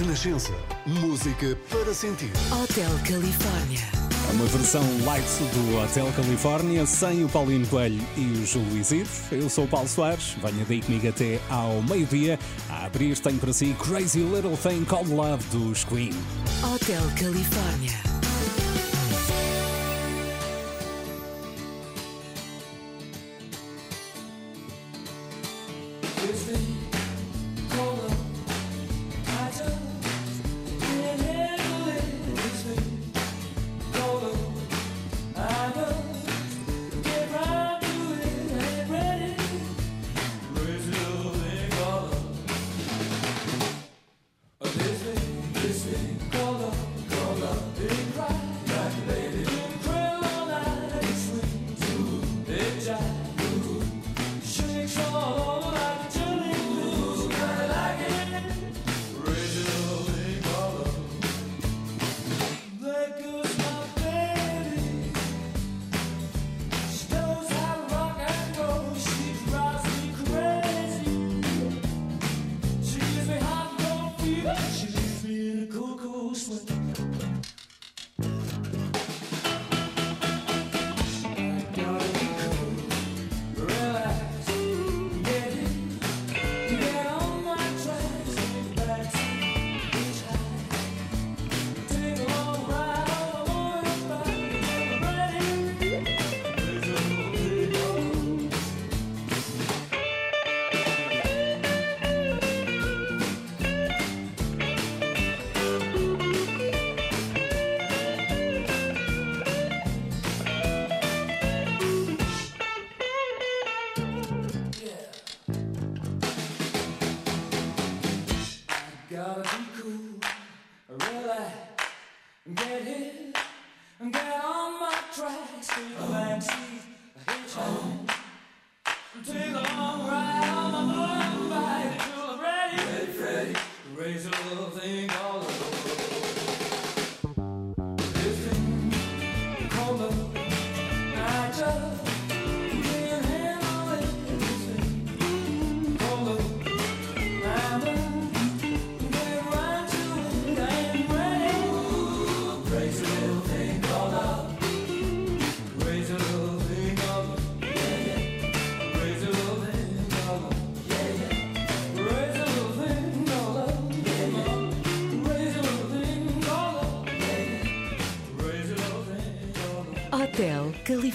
Renascença. Música para sentir. Hotel Califórnia. É uma versão light do Hotel Califórnia sem o Paulino Coelho e o Júlio Isidro. Eu sou o Paulo Soares. Venha daí comigo até ao meio-dia. A abrir tenho para si Crazy Little Thing Called Love dos Queen. Hotel Califórnia.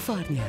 Califórnia.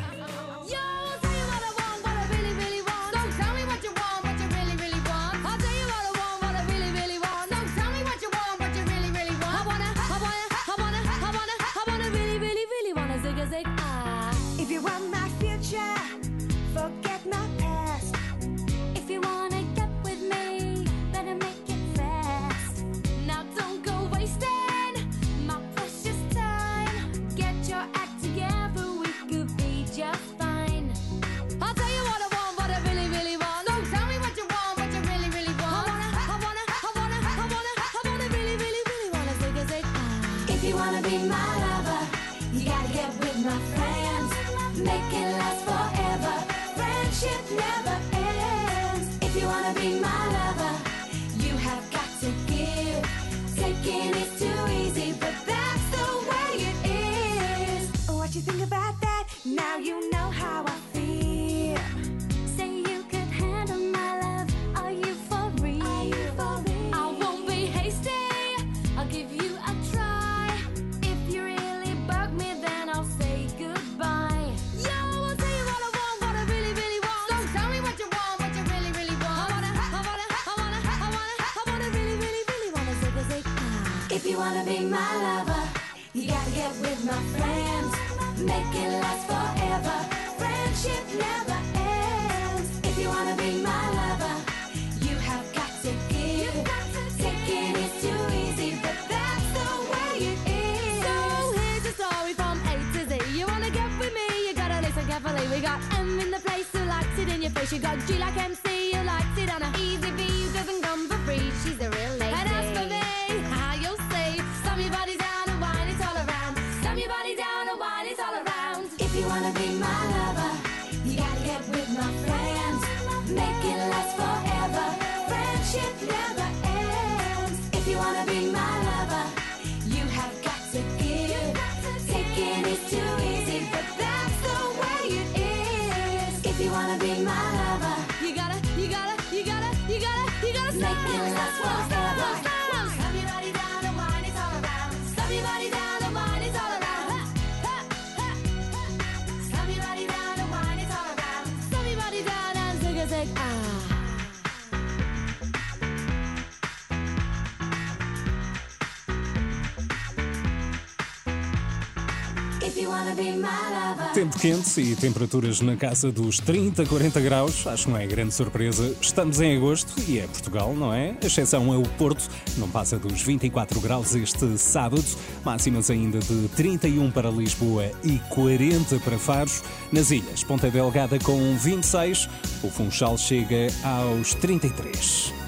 my lover. You gotta get with my friends, make it last forever. Friendship never ends. If you wanna be my lover, you have got to give. Taking is too easy, but that's the way it is. So here's a story from A to Z. You wanna get with me? You gotta listen carefully. We got M in the place who likes it in your face. You got G like making us fall. Tempo quente e temperaturas na casa dos 30, 40 graus, acho que não é grande surpresa. Estamos em agosto e é Portugal, não é? A exceção é o Porto, não passa dos 24 graus este sábado, máximas ainda de 31 para Lisboa e 40 para Faro. Nas ilhas, Ponta Delgada com 26, o Funchal chega aos 33.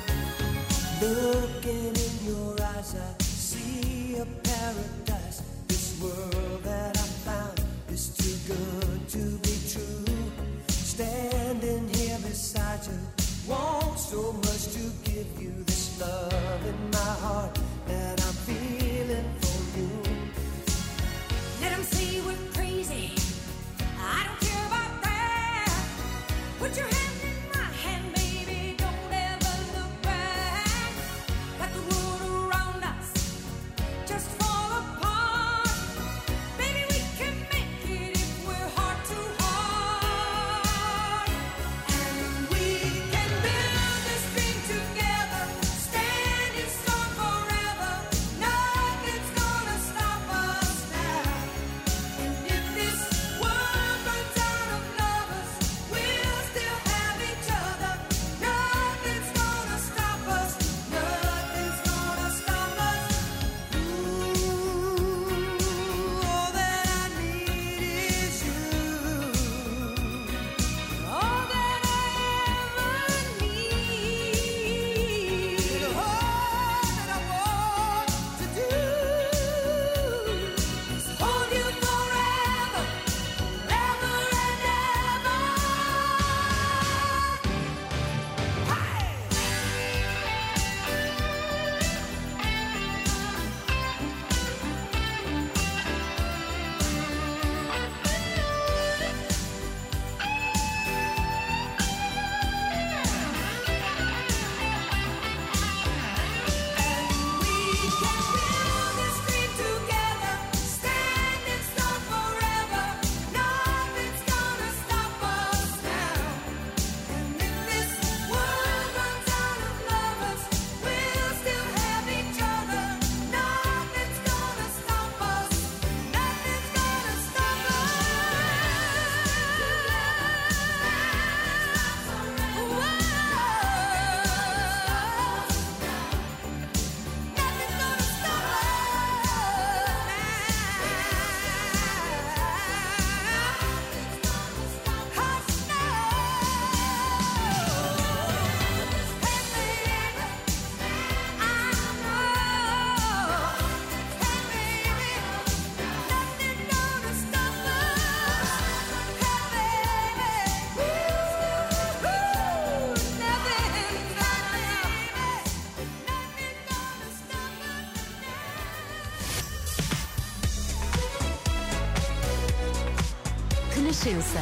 Renascença.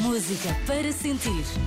Música para sentir.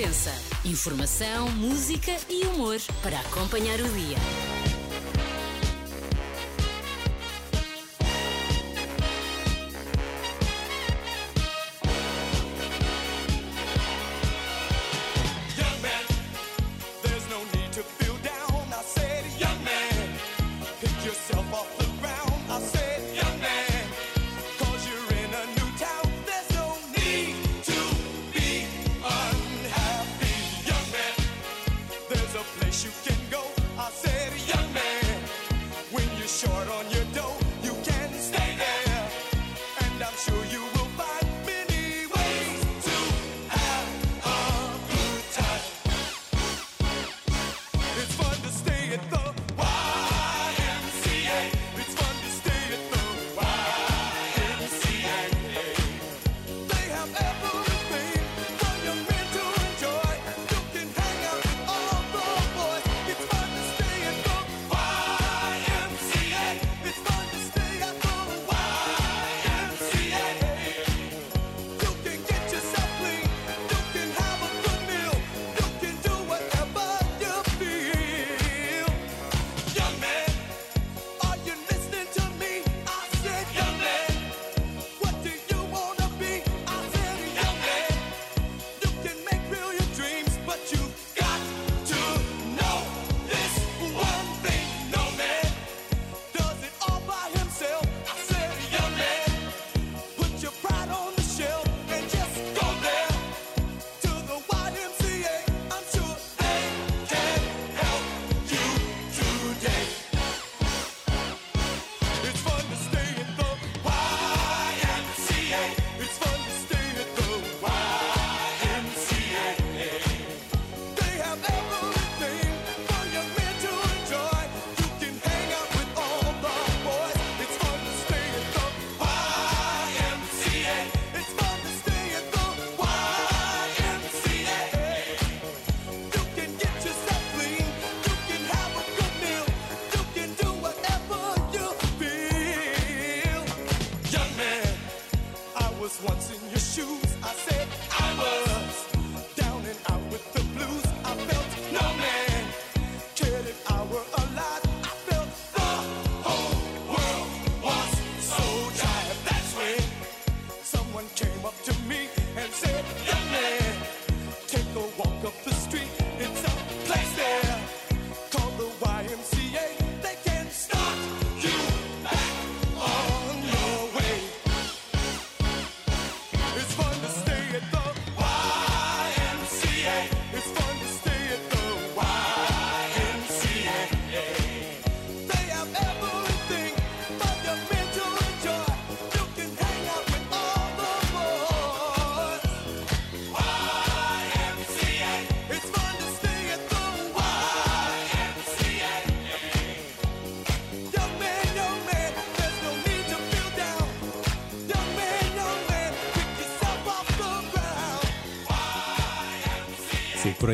Renascença. Informação, música e humor para acompanhar o dia.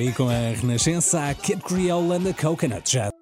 aí com a Renascença, a Kid Creole and the Coconut Jet.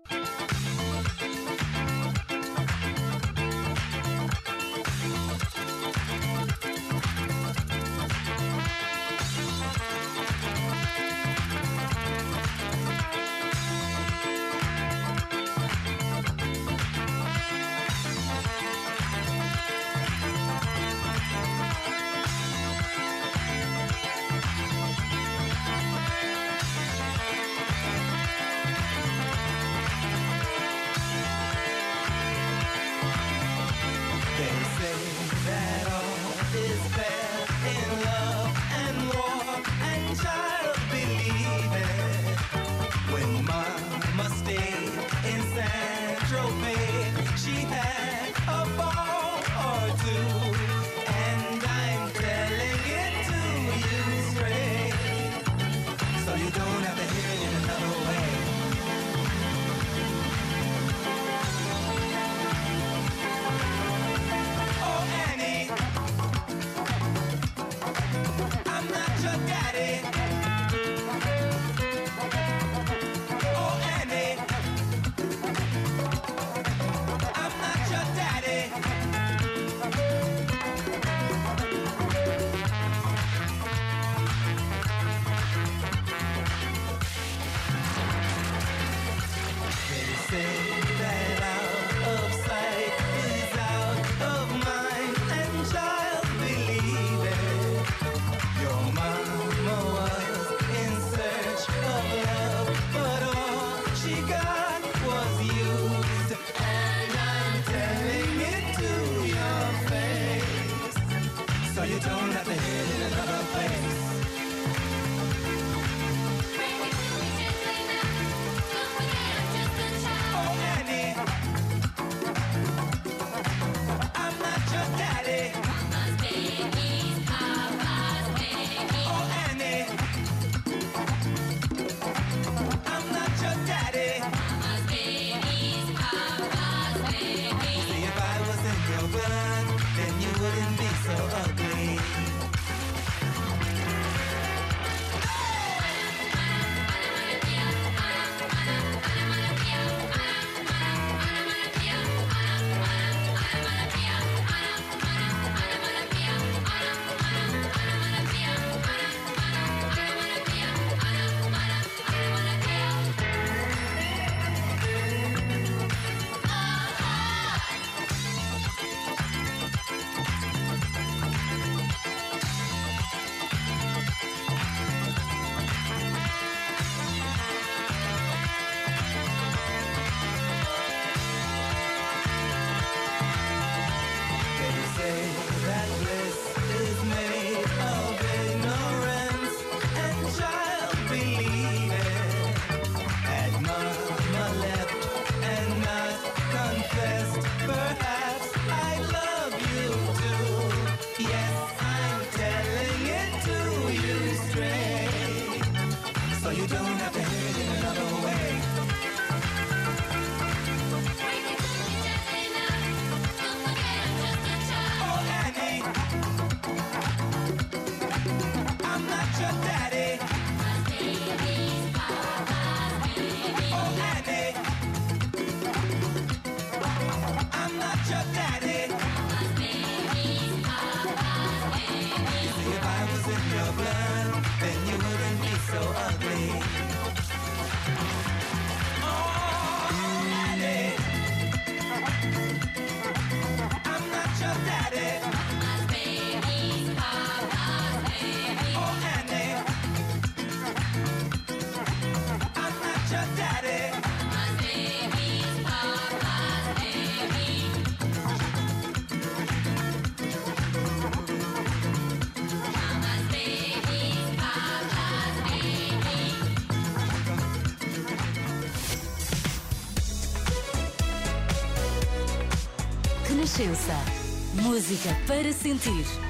Música para sentir.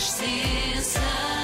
Renascença.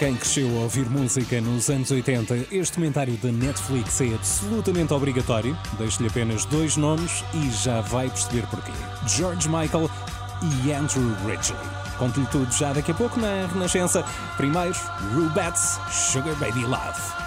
quem cresceu a ouvir música nos anos 80, este comentário da Netflix é absolutamente obrigatório. Deixo-lhe apenas dois nomes e já vai perceber porquê: George Michael e Andrew Ridgely. Conto-lhe tudo já daqui a pouco na Renascença. Primeiro, Rubats Sugar Baby Love.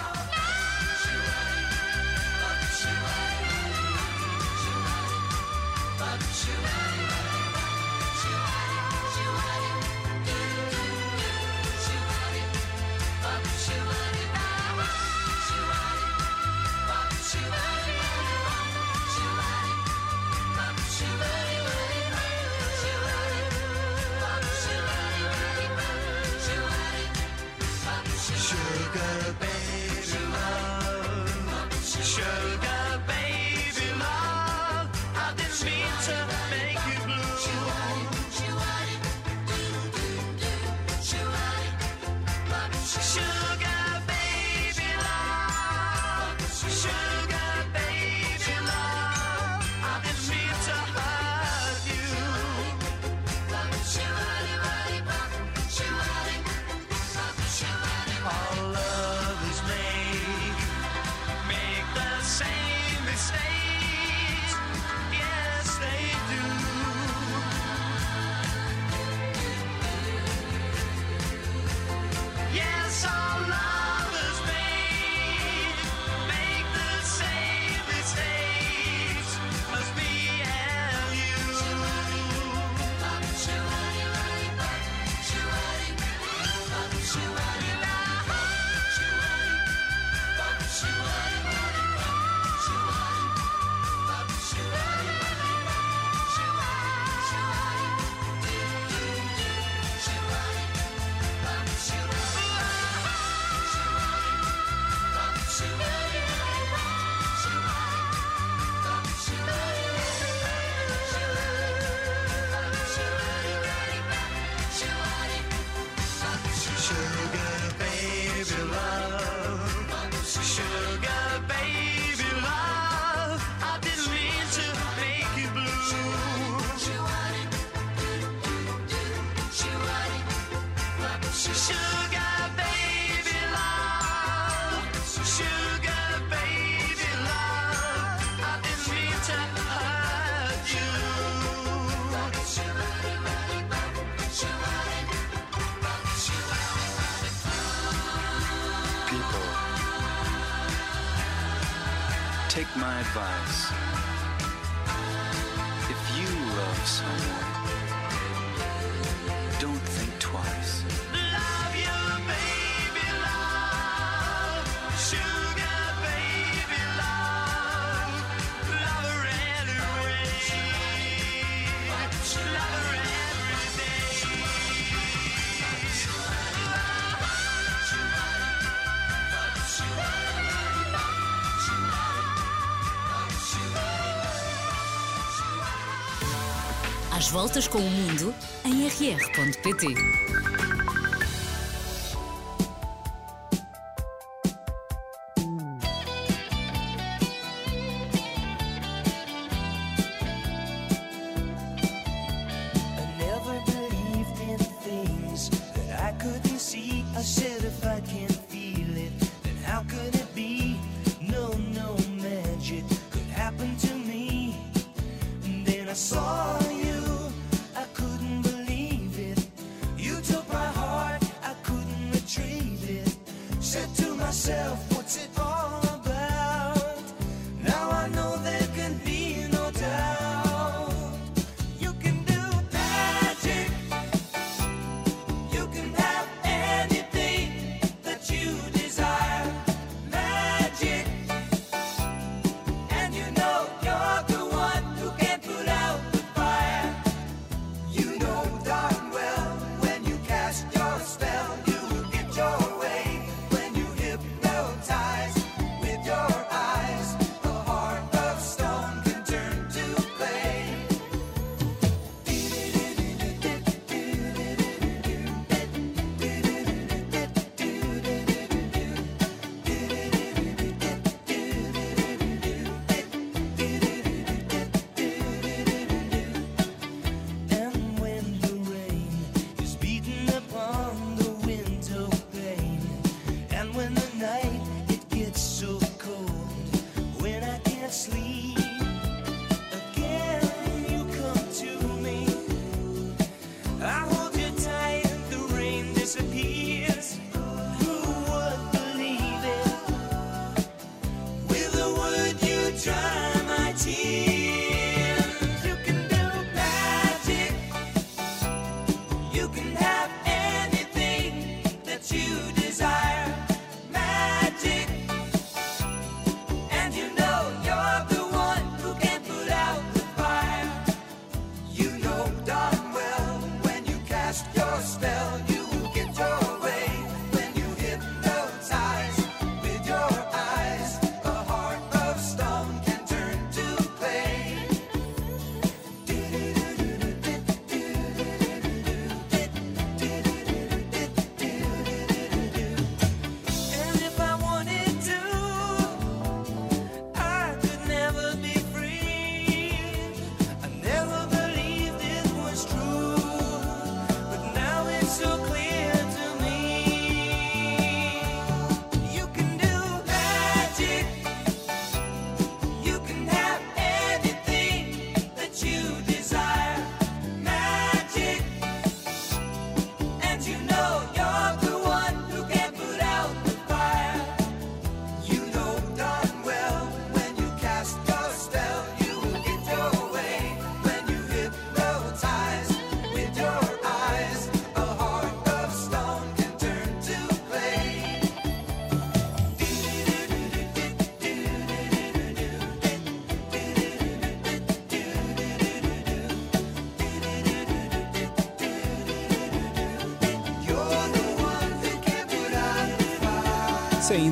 voltas com o mundo em rr.pt.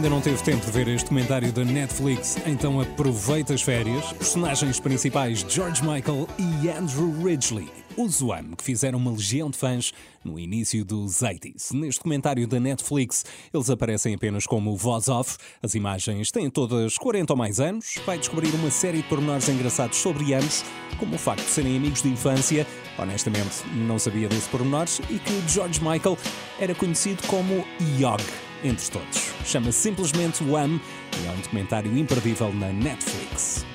ainda não teve tempo de ver este comentário da Netflix, então aproveita as férias. Personagens principais George Michael e Andrew Ridgely, os Wham, que fizeram uma legião de fãs no início dos 80s. Neste comentário da Netflix, eles aparecem apenas como voz off. As imagens têm todas 40 ou mais anos. Vai descobrir uma série de pormenores engraçados sobre ambos, como o facto de serem amigos de infância. Honestamente, não sabia desse pormenores e que George Michael era conhecido como Yog entre todos. Chama simplesmente Wham e é um documentário imperdível na Netflix.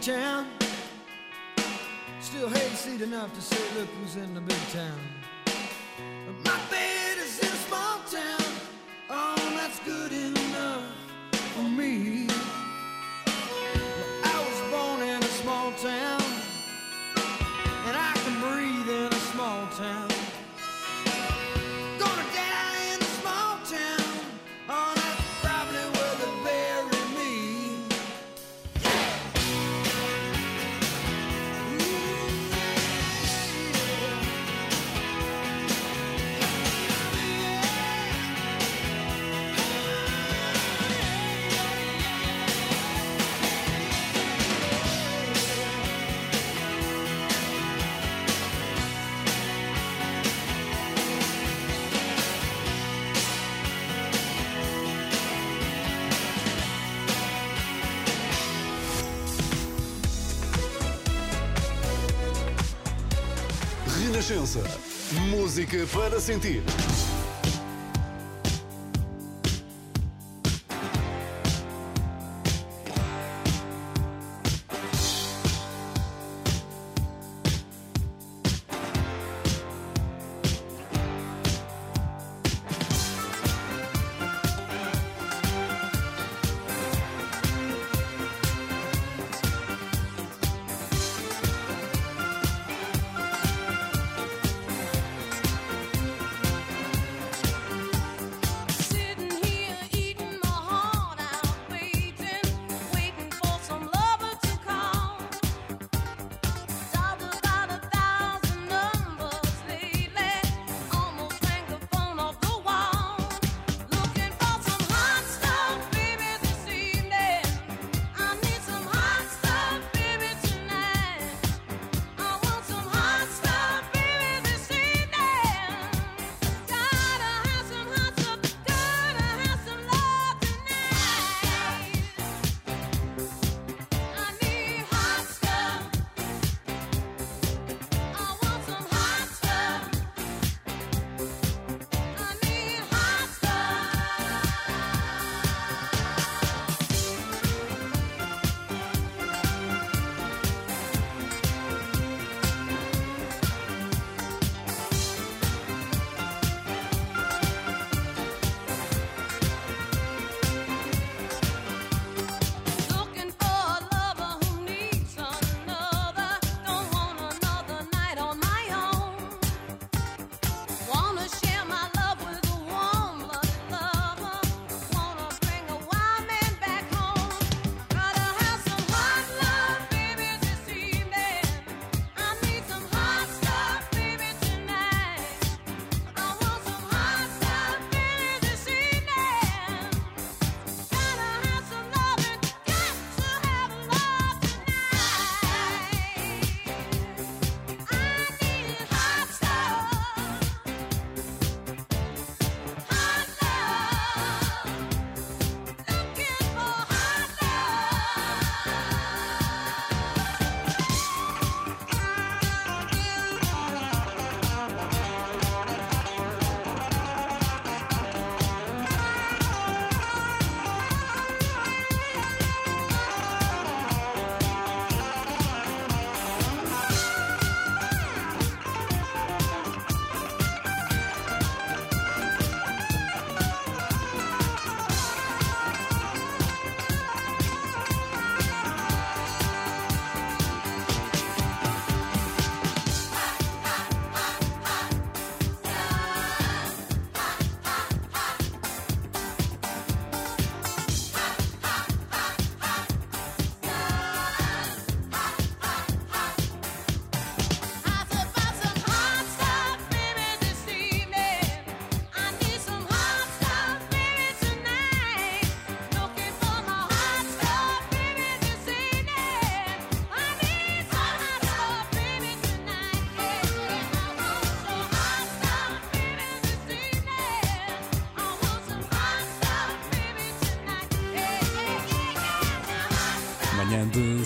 Town. Still hayseed enough to say, look who's in the big town. Renascença. Música para sentir.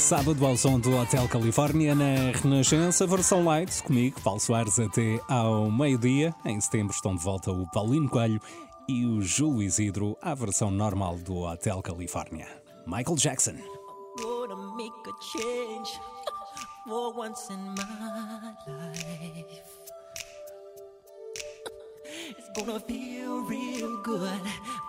Sábado ao som do Hotel Califórnia na Renascença, versão light, comigo, Paulo Soares, até ao meio-dia. Em setembro estão de volta o Paulino Coelho e o Júlio Isidro, à versão normal do Hotel Califórnia. Michael Jackson. gonna feel real good.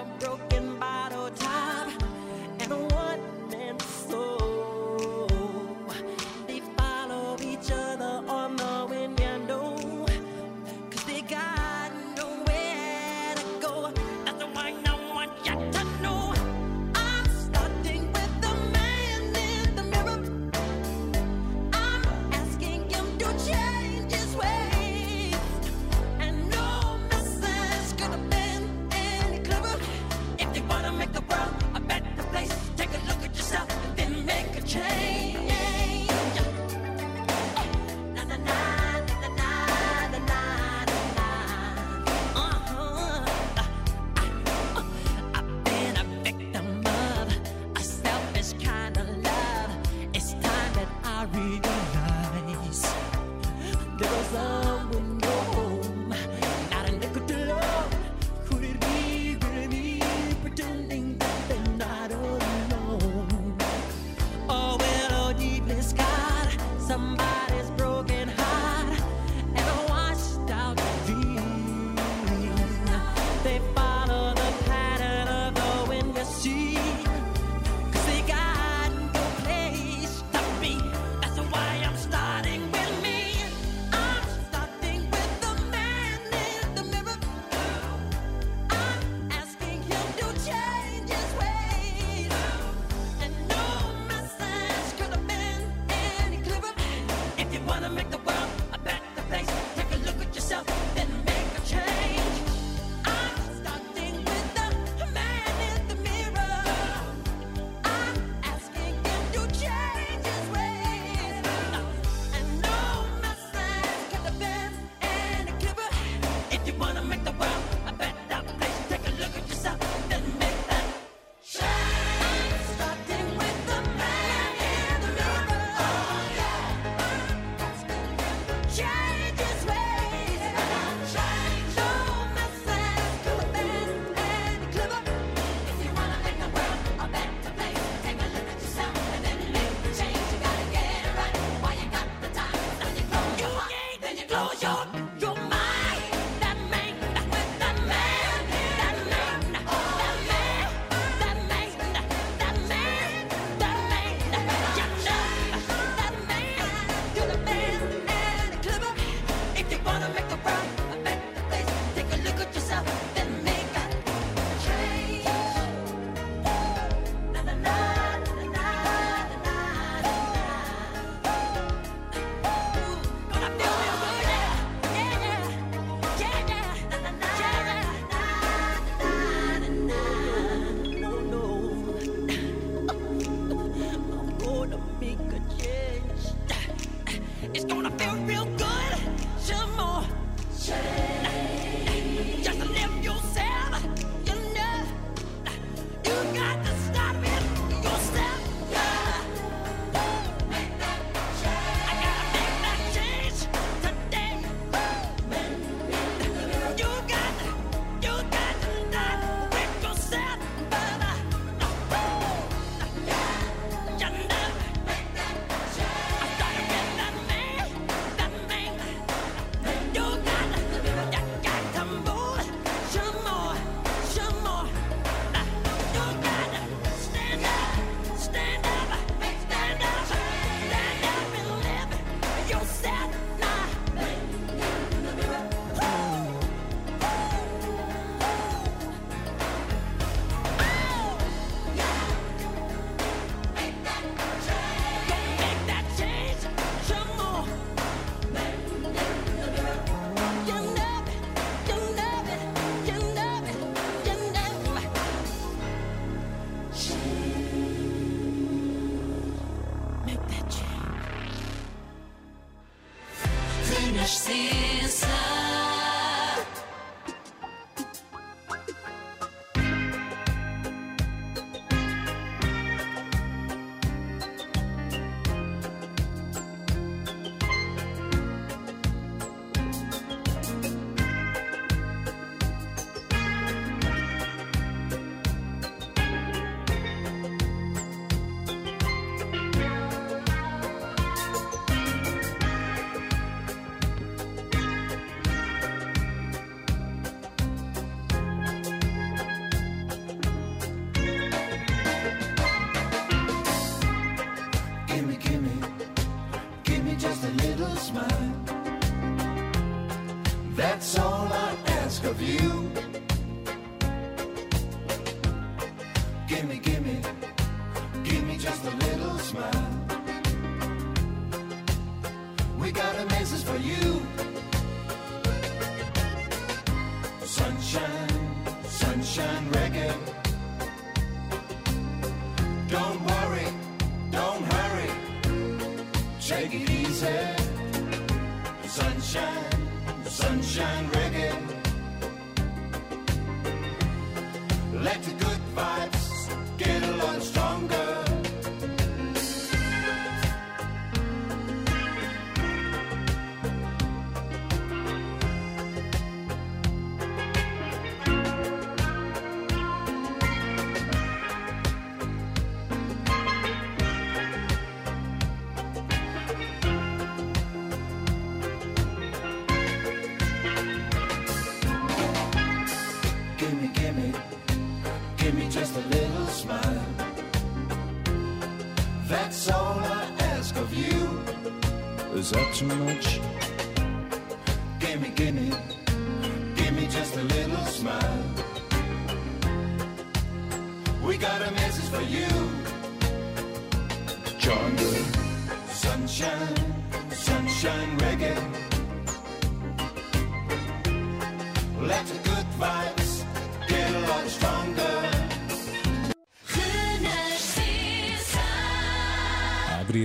a broken bottle top, and a one man soul. They follow each other on the cause they got nowhere to go. That's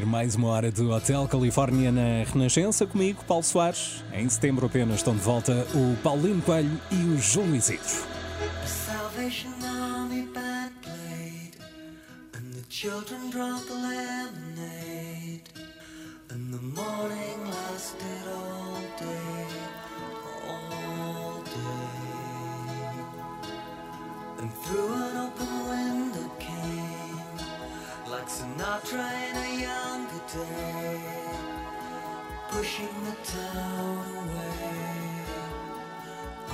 mais uma hora do Hotel Califórnia na Renascença comigo, Paulo Soares. Em setembro apenas estão de volta o Paulinho Coelho e o João Isidro. Children drank lemonade, and the morning lasted all day, all day. And through an open not trying a younger day, pushing the town away. Oh.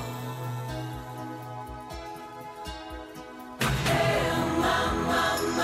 Hey, mama.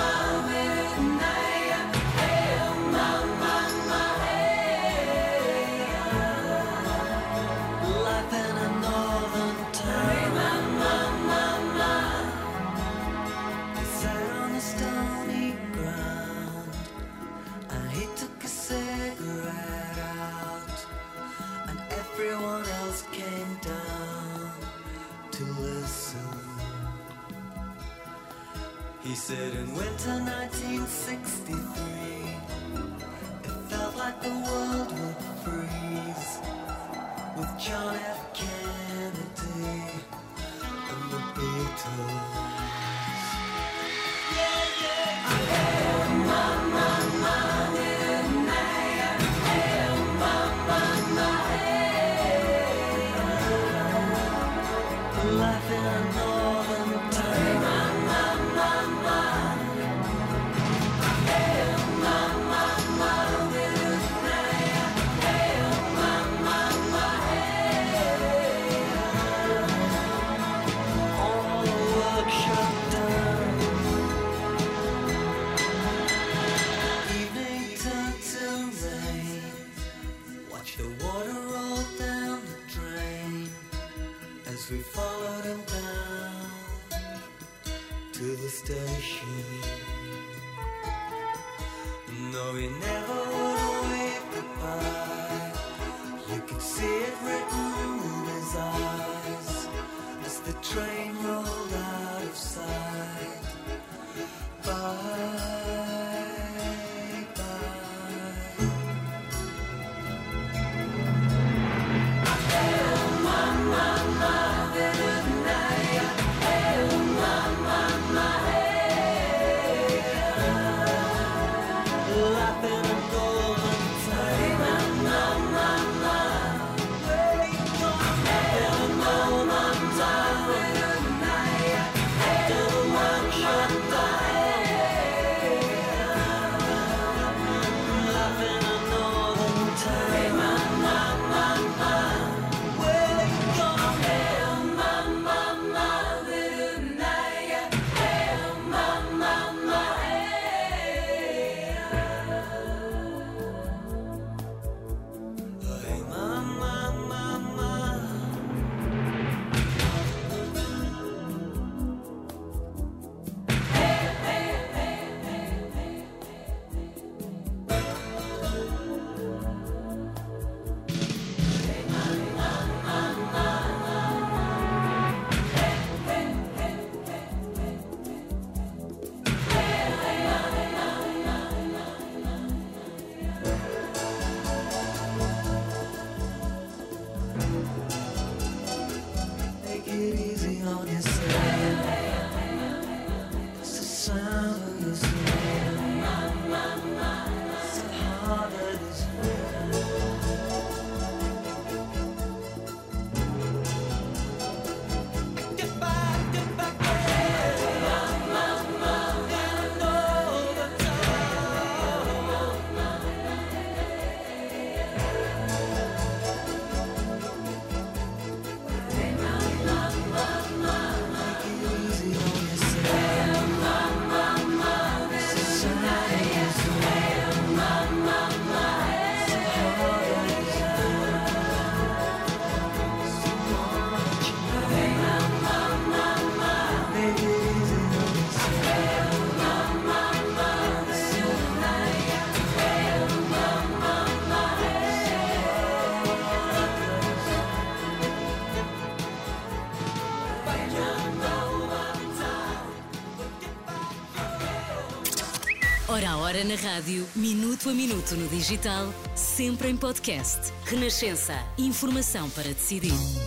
Sit in winter 1963 It felt like the world would freeze With John F. Kennedy And the Beatles na rádio, minuto a minuto no digital, sempre em podcast. Renascença. Informação para decidir.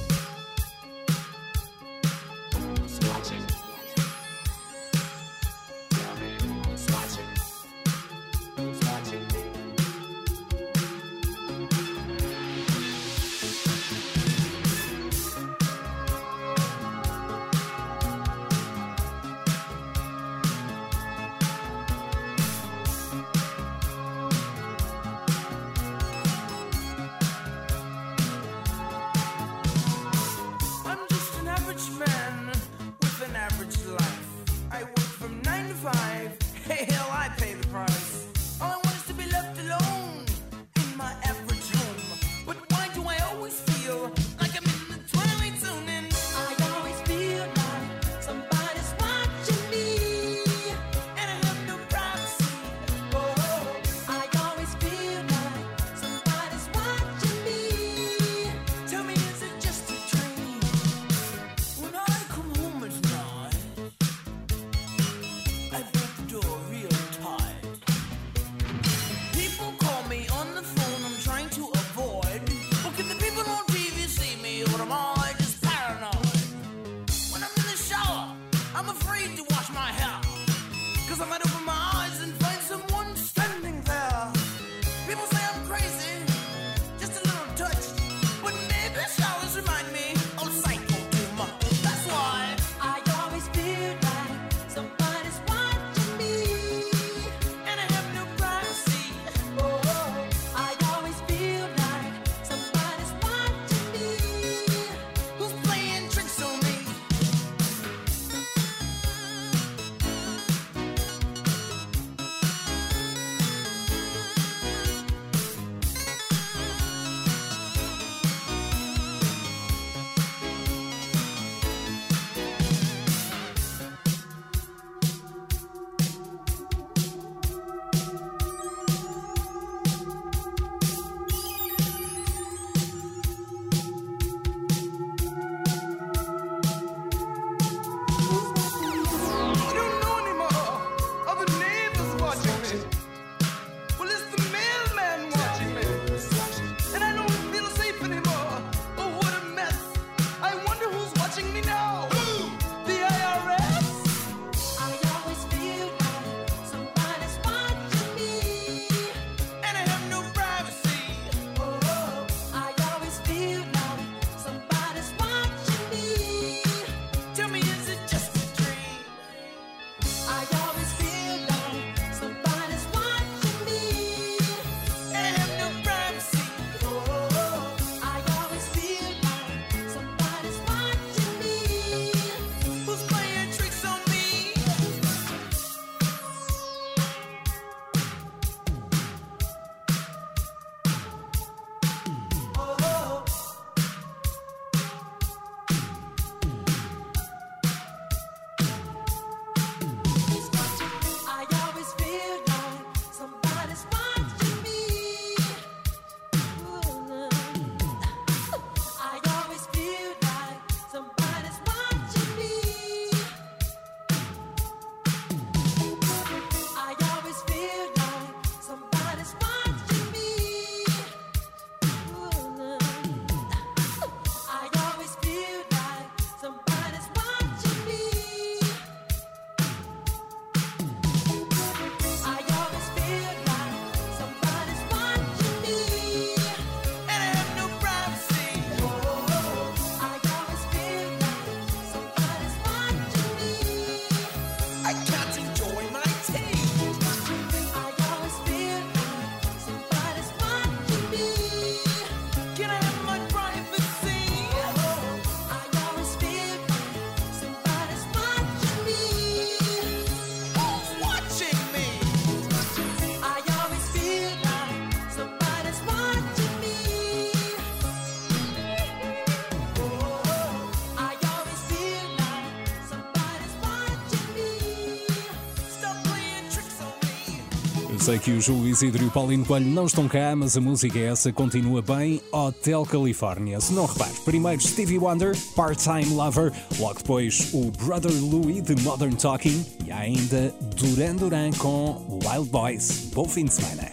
sei que o Júlio Isidro e o Paulinho Coelho não estão cá, mas a música é essa, continua bem. Hotel California. Se não repare, primeiro Stevie Wonder, Part-Time Lover, logo depois o Brother Louie de Modern Talking e ainda Duran Duran com Wild Boys. Bom fim de semana.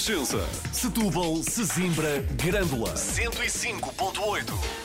Renascença. Setúbal, Sesimbra, Grândola. 105.8.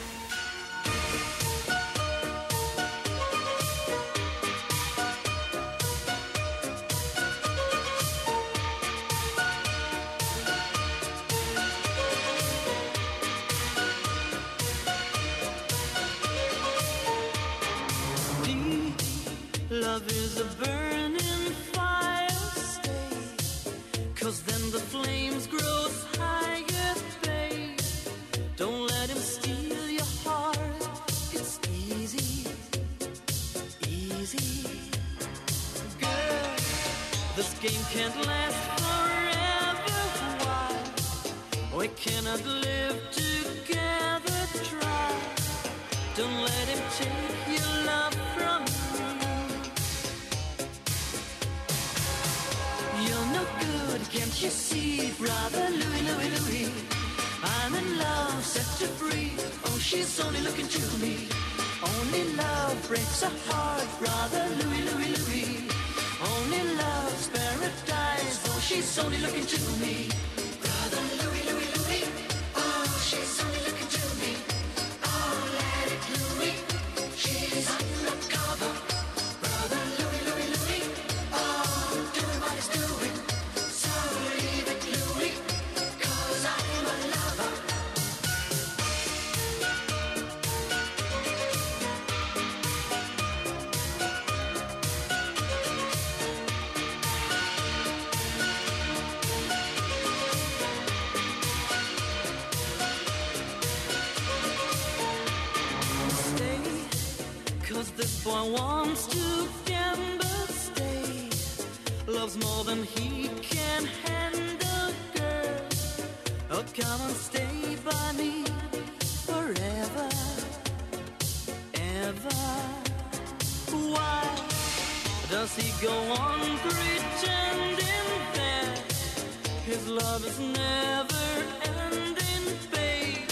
his love is never ending, babe?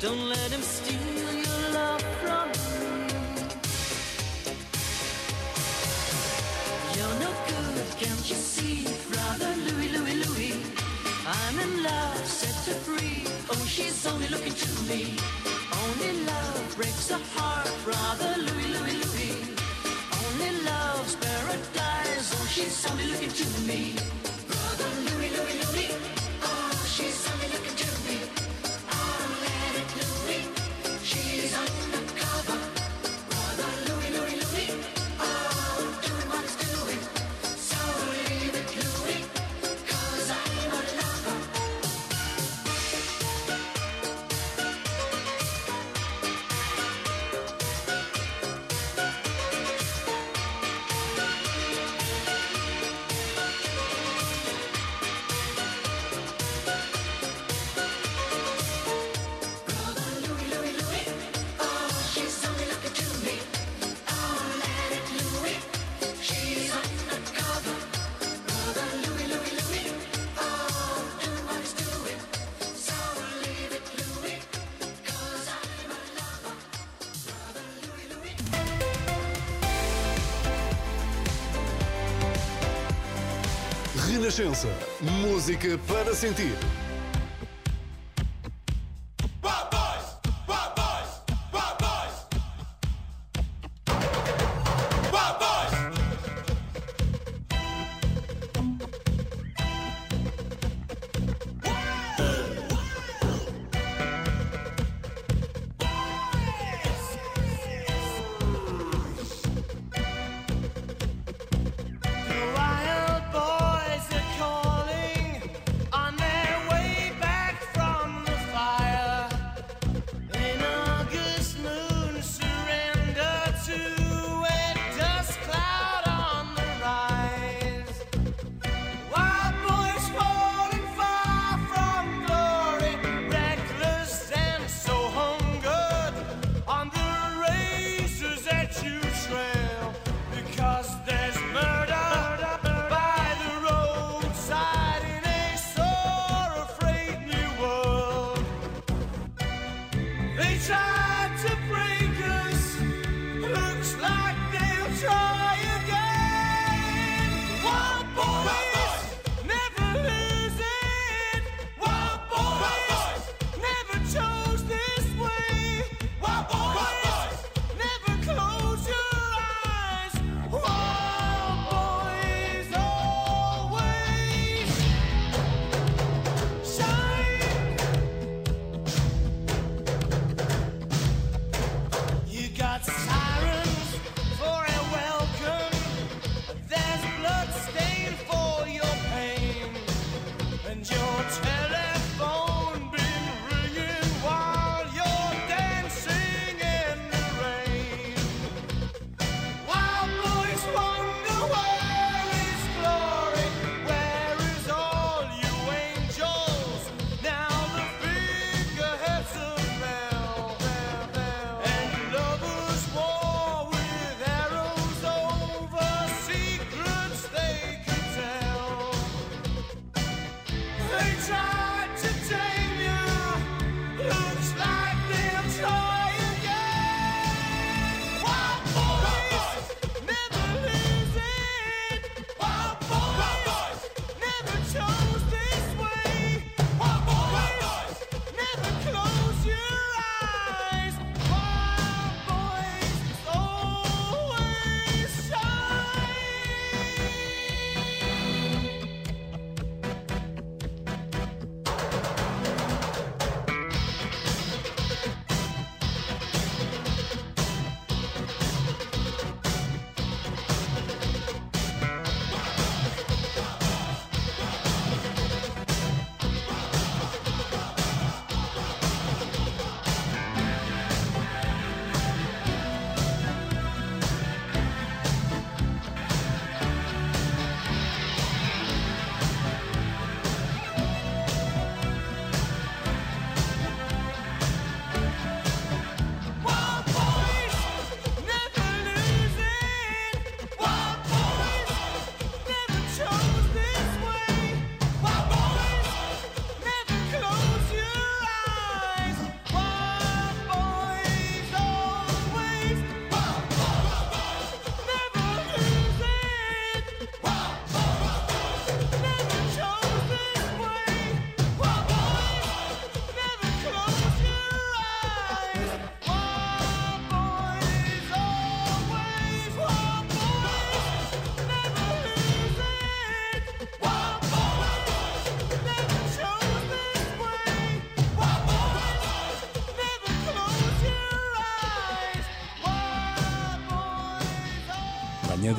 Don't let him steal your love from me. You're no good, can't you see, brother Louis, Louis, Louis? I'm in love, set her free. Oh, she's only looking to me. Only love breaks a heart, brother Louis, Louis, Louis. Only love's paradise. Oh, she's only looking to me. Renascença. Música para sentir.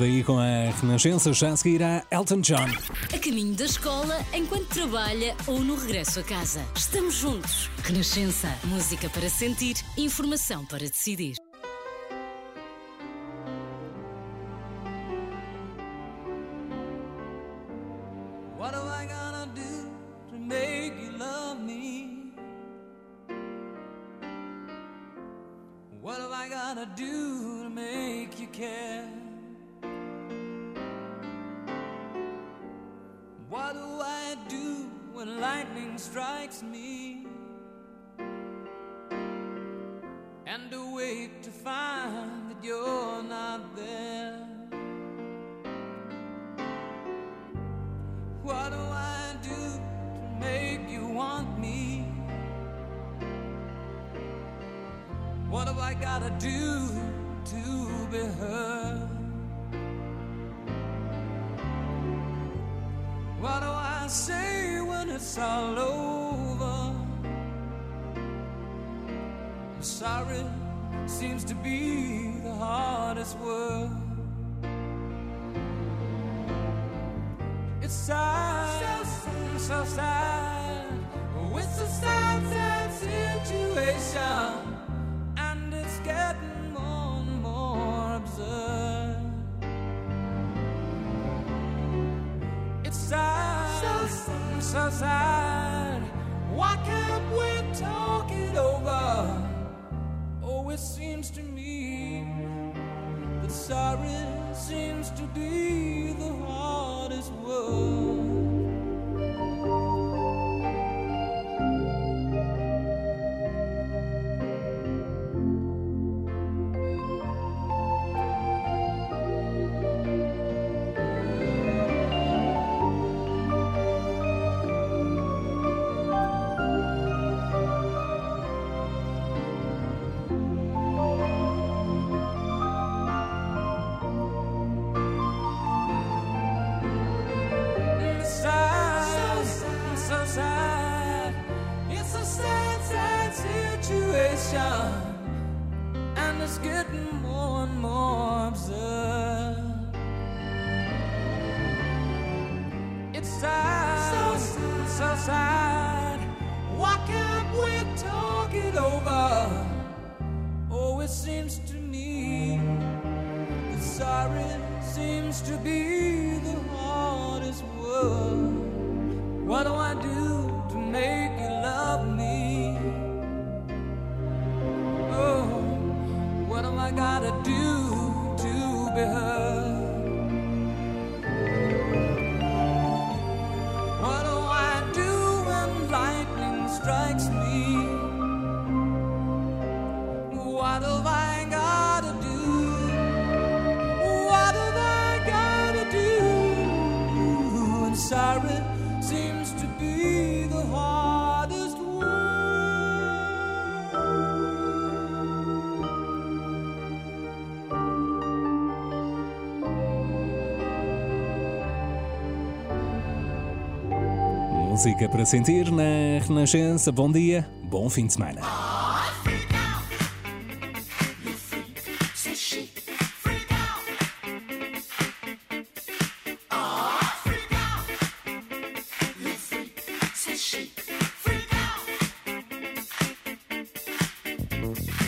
Daí com a Renascença, já a seguir a Elton John. A caminho da escola, enquanto trabalha ou no regresso a casa. Estamos juntos. Renascença. Música para sentir, informação para decidir. Not there. What do I do to make you want me? What have I gotta do to be heard? What do I say when it's all over? I'm Sorry seems to be the hardest word. It's sad, so, so sad. Oh, it's a sad, sad situation, and it's getting more and more absurd. It's sad, so, so sad. Why can't we talk it over? Seems to me that sorry seems to be Música para sentir na Renascença. Bom dia, bom fim de semana. Have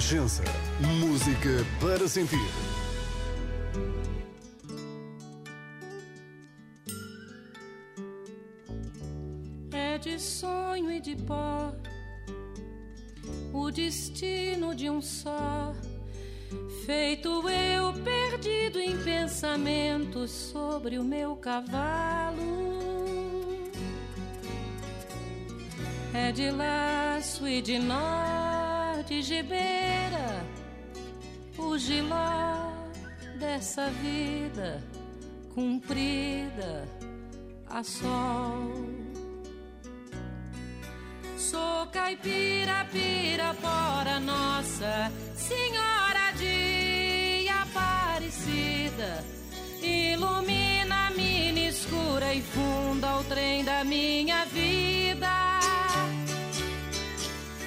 Renascença. Música para sentir. É de sonho e de pó o destino de um só. Feito eu perdido em pensamentos sobre o meu cavalo. É de laço e de nó, de gibeira, o giló dessa vida cumprida a sol. Sou caipira, pirapora, nossa Senhora de Aparecida. Ilumina a mina escura e funda o trem da minha vida.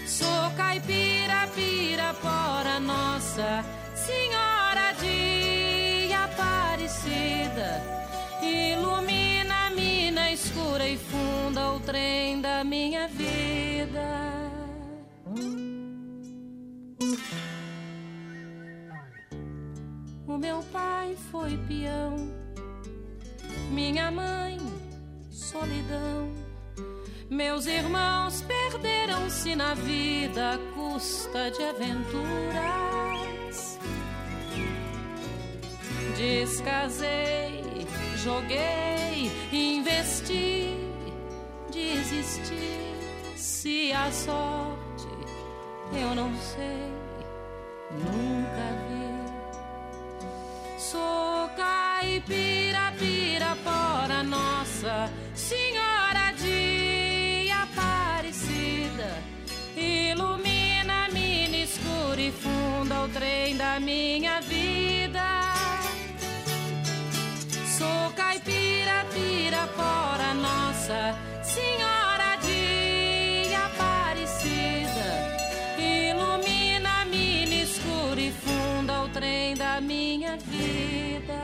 Sou caipira, pirapora, nossa Senhora de Aparecida. Ilumina a mina escura e funda o trem da minha vida. O meu pai foi peão, minha mãe, solidão. Meus irmãos perderam-se na vida à custa de aventuras. Descasei, joguei, investi, desisti. Se a sorte eu não sei, nunca vi. Sou caipira, pirapora, nossa Senhora o trem da minha vida. Sou caipira, pirapora, nossa Senhora de Aparecida. Ilumina mina escura e funda o trem da minha vida.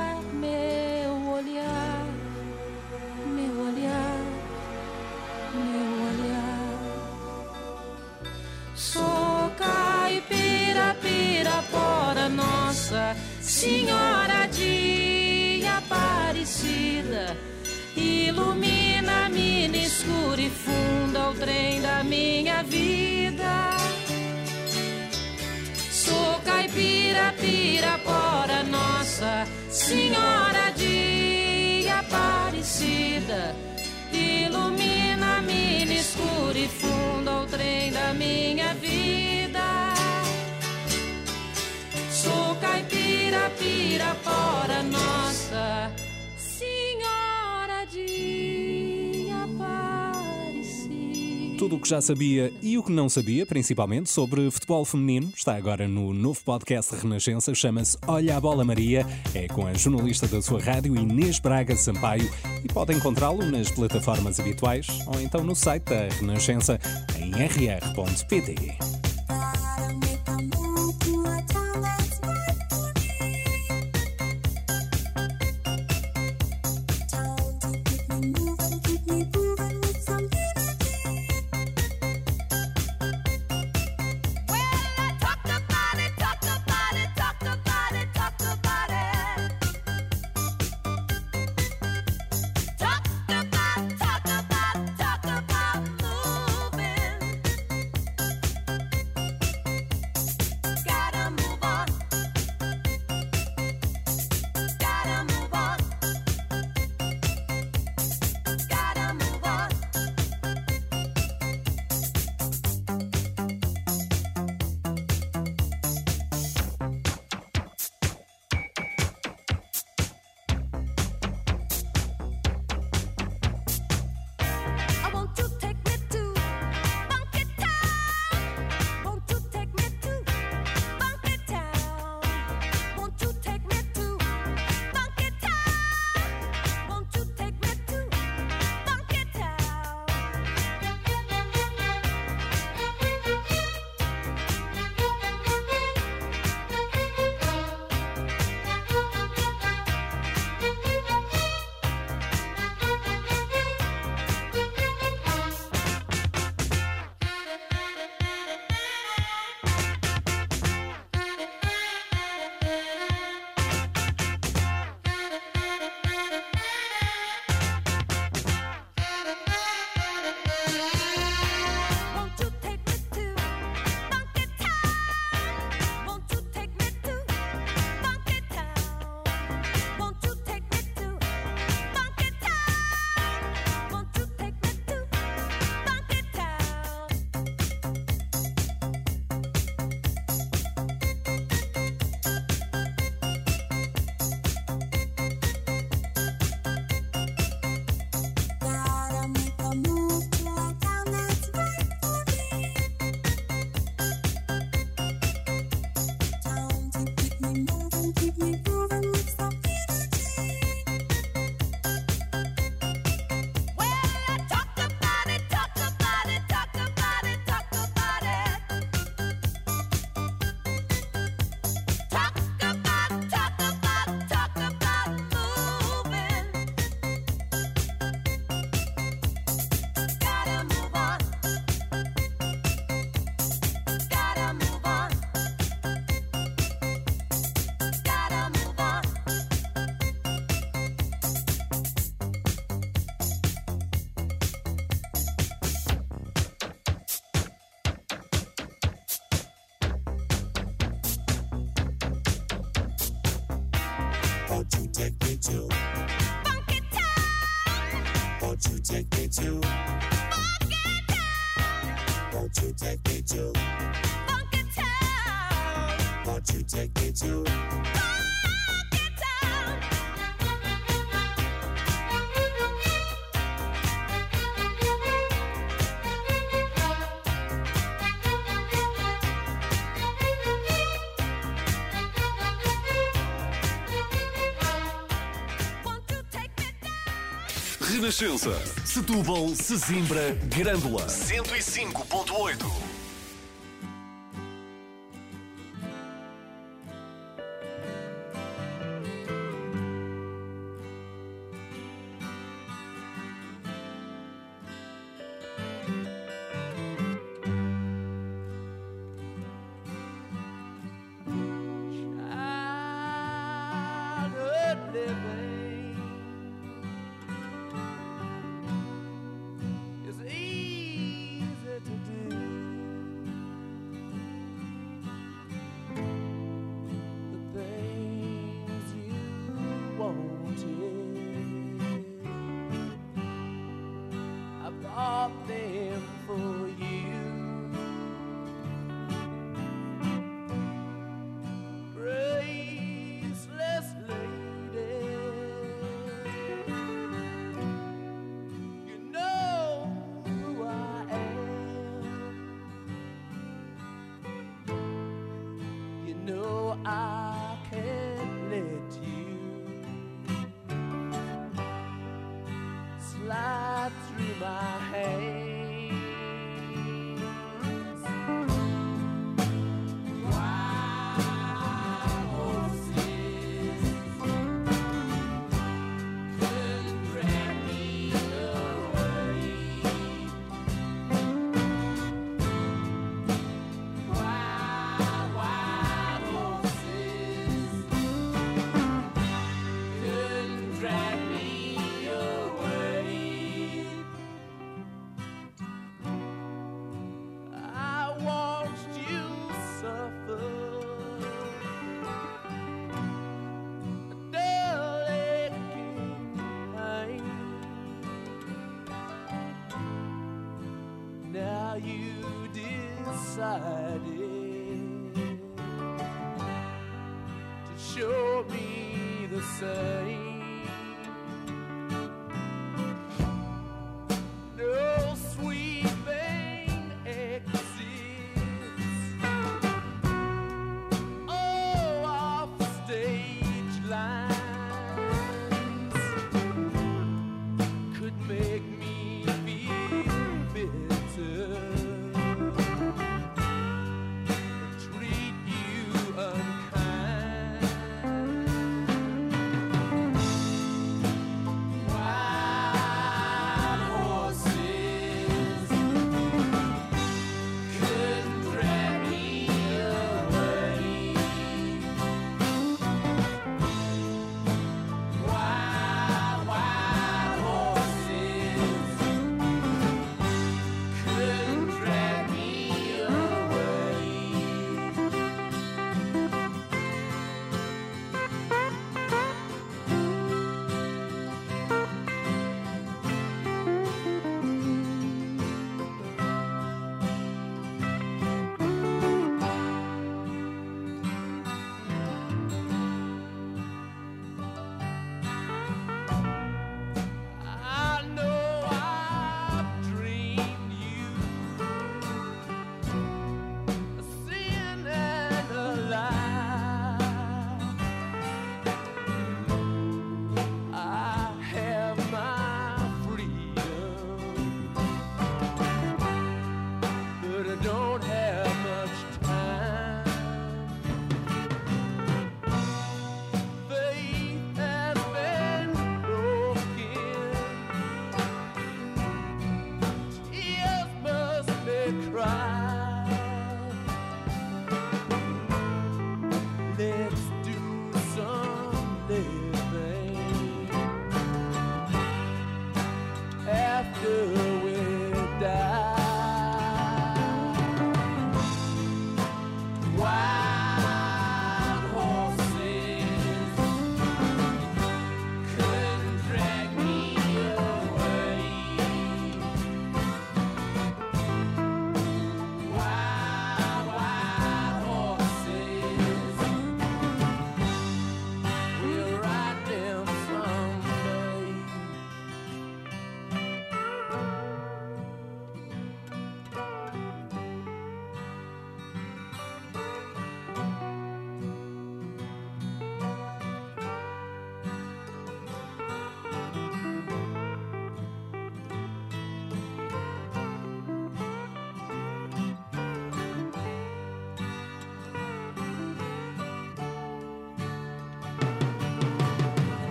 nossa Senhora de Aparecida. Ilumina a mina escura e funda o trem da minha vida. Sou caipira, pirapora, nossa Senhora de Aparecida. Ilumina a mina escura e funda o trem da minha vida. Pirapora, Nossa Senhora de Tudo o que já sabia e o que não sabia, principalmente sobre futebol feminino, está agora no novo podcast Renascença, chama-se Olha a Bola Maria. É com a jornalista da sua rádio Inês Braga Sampaio e pode encontrá-lo nas plataformas habituais ou então no site da Renascença em rr.pt. to? Funky Won't you take me to? Funky Town. Won't you take me to? Funky Town. Завершился. Setúbal, Sesimbra, Grândola. 105.8.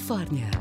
Califórnia.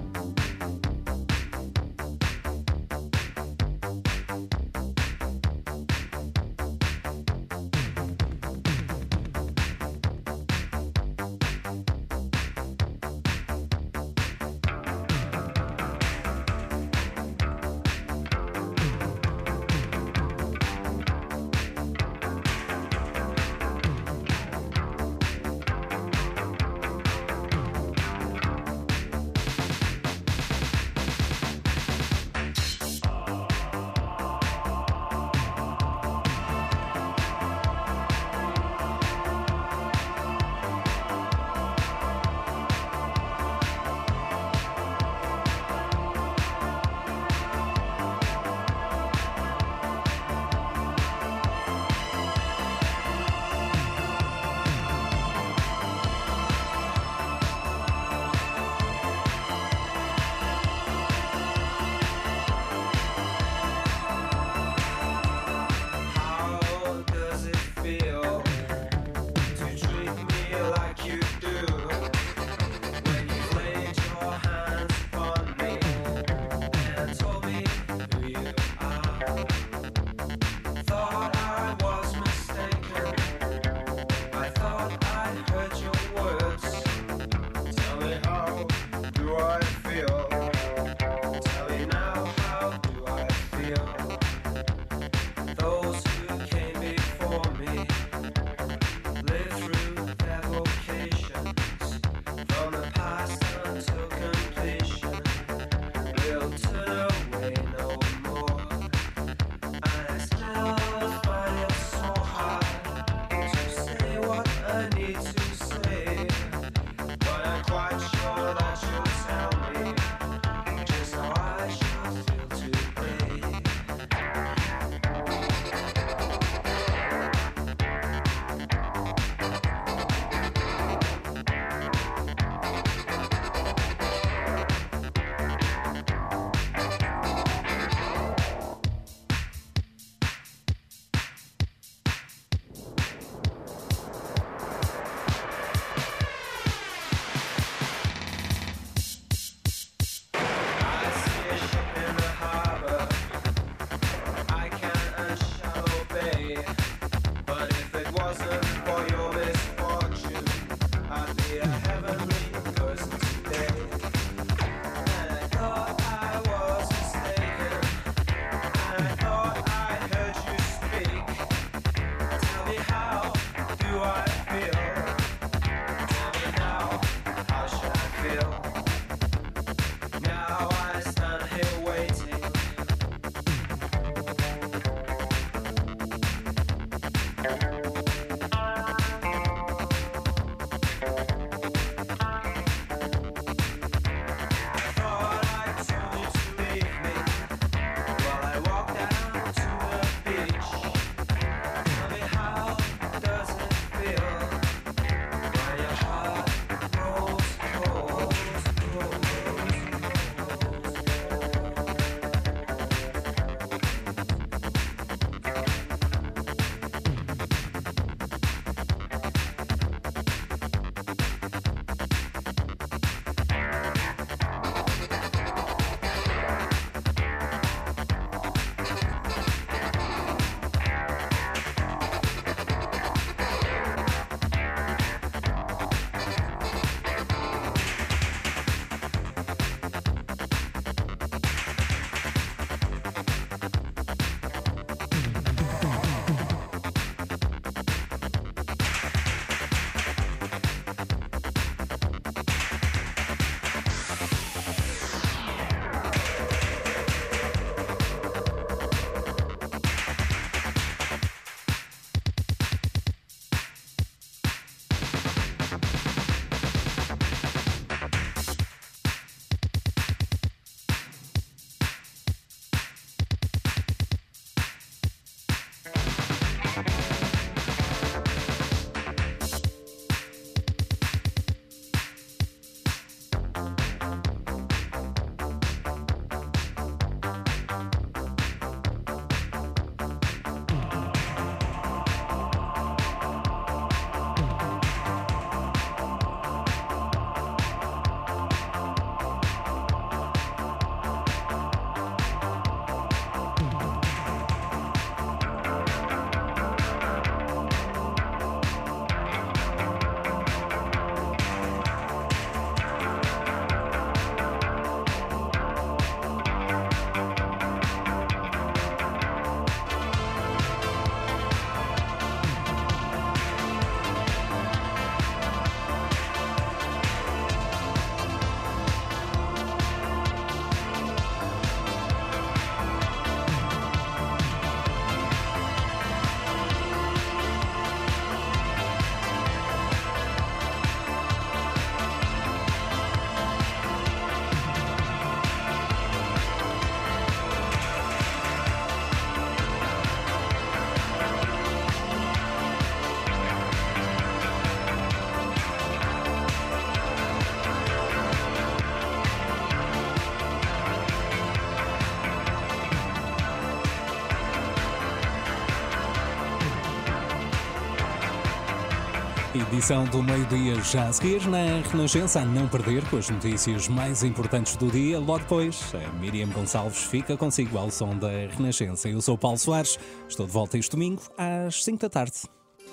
Edição do meio-dia já a seguir na Renascença, a não perder com as notícias mais importantes do dia. Logo depois, a Miriam Gonçalves fica consigo ao som da Renascença. Eu sou Paulo Soares, estou de volta este domingo às 5 da tarde.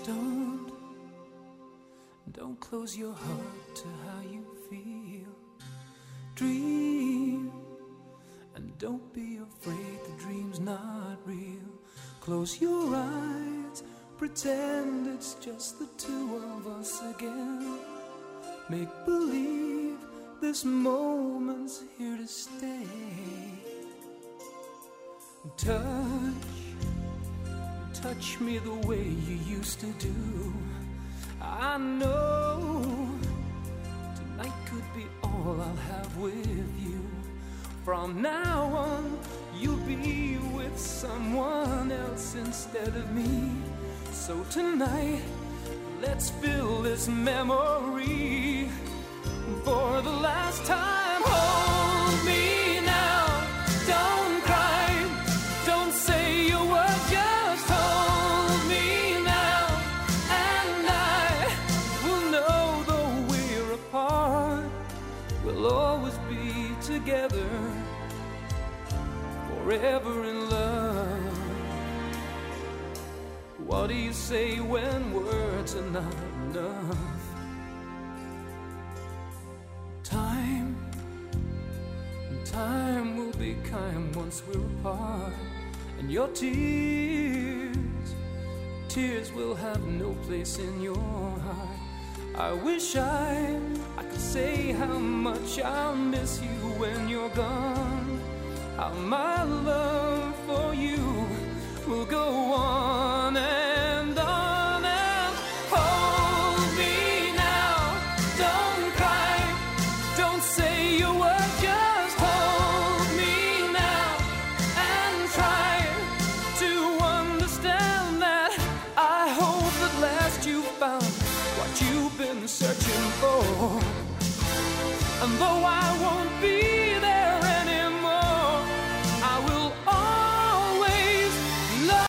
Don't, don't close your heart to how you feel. Dream and Don't be afraid, the dream's not real. Close your eyes, pretend it's just the two of us again. Make believe this moment's here to stay. Touch, touch me the way you used to do. I know tonight could be all I'll have with you. From now on, you'll be with someone else instead of me. So tonight, let's fill this memory for the last time. Hold me now, don't cry, don't say a word, just hold me now, and I will know though we're apart, we'll always be together, forever in love. What do you say when words are not enough? Time, time will be kind once we're apart, and your tears, tears will have no place in your heart. I wish I, I could say how much I'll miss you when you're gone. How my love for you will go on